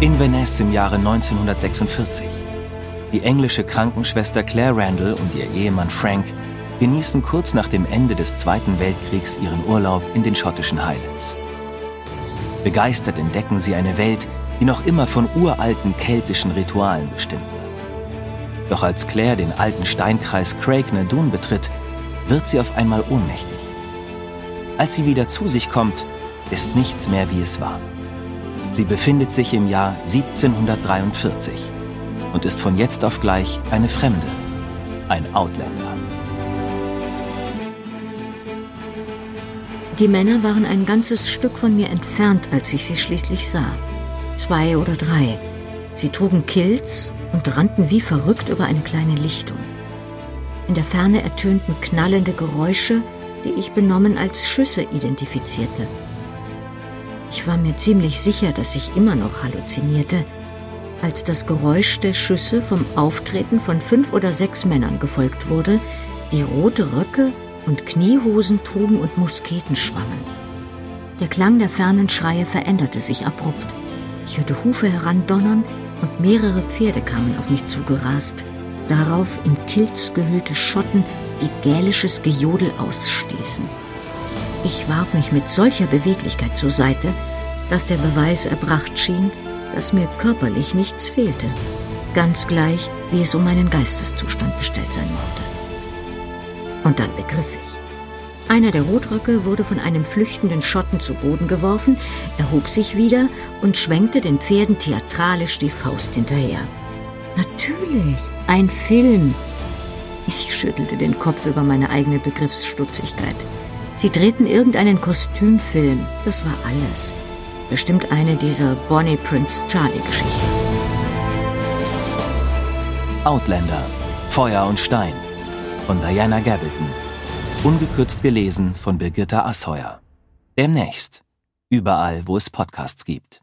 Inverness im Jahre 1946. Die englische Krankenschwester Claire Randall und ihr Ehemann Frank genießen kurz nach dem Ende des Zweiten Weltkriegs ihren Urlaub in den schottischen Highlands. Begeistert entdecken sie eine Welt, die noch immer von uralten keltischen Ritualen bestimmt wird. Doch als Claire den alten Steinkreis Craig Nadun betritt, wird sie auf einmal ohnmächtig. Als sie wieder zu sich kommt, ist nichts mehr wie es war. Sie befindet sich im Jahr 1743 und ist von jetzt auf gleich eine Fremde, ein Outlander. Die Männer waren ein ganzes Stück von mir entfernt, als ich sie schließlich sah. Zwei oder drei. Sie trugen Kilts und rannten wie verrückt über eine kleine Lichtung. In der Ferne ertönten knallende Geräusche, die ich benommen als Schüsse identifizierte. Ich war mir ziemlich sicher, dass ich immer noch halluzinierte, als das Geräusch der Schüsse vom Auftreten von fünf oder sechs Männern gefolgt wurde, die rote Röcke und Kniehosen trugen und Musketen schwangen. Der Klang der fernen Schreie veränderte sich abrupt. Ich hörte Hufe herandonnern und mehrere Pferde kamen auf mich zugerast. Darauf in Kilz gehüllte Schotten, die gälisches Gejodel ausstießen. Ich warf mich mit solcher Beweglichkeit zur Seite, dass der Beweis erbracht schien, dass mir körperlich nichts fehlte, ganz gleich, wie es um meinen Geisteszustand bestellt sein mochte. Und dann begriff ich. Einer der Rotröcke wurde von einem flüchtenden Schotten zu Boden geworfen, erhob sich wieder und schwenkte den Pferden theatralisch die Faust hinterher. Natürlich, ein Film. Schüttelte den Kopf über meine eigene Begriffsstutzigkeit. Sie drehten irgendeinen Kostümfilm. Das war alles. Bestimmt eine dieser Bonnie Prince Charlie Geschichten. Outlander, Feuer und Stein von Diana Gabaldon. Ungekürzt gelesen von Birgitta Asheuer. Demnächst. Überall, wo es Podcasts gibt.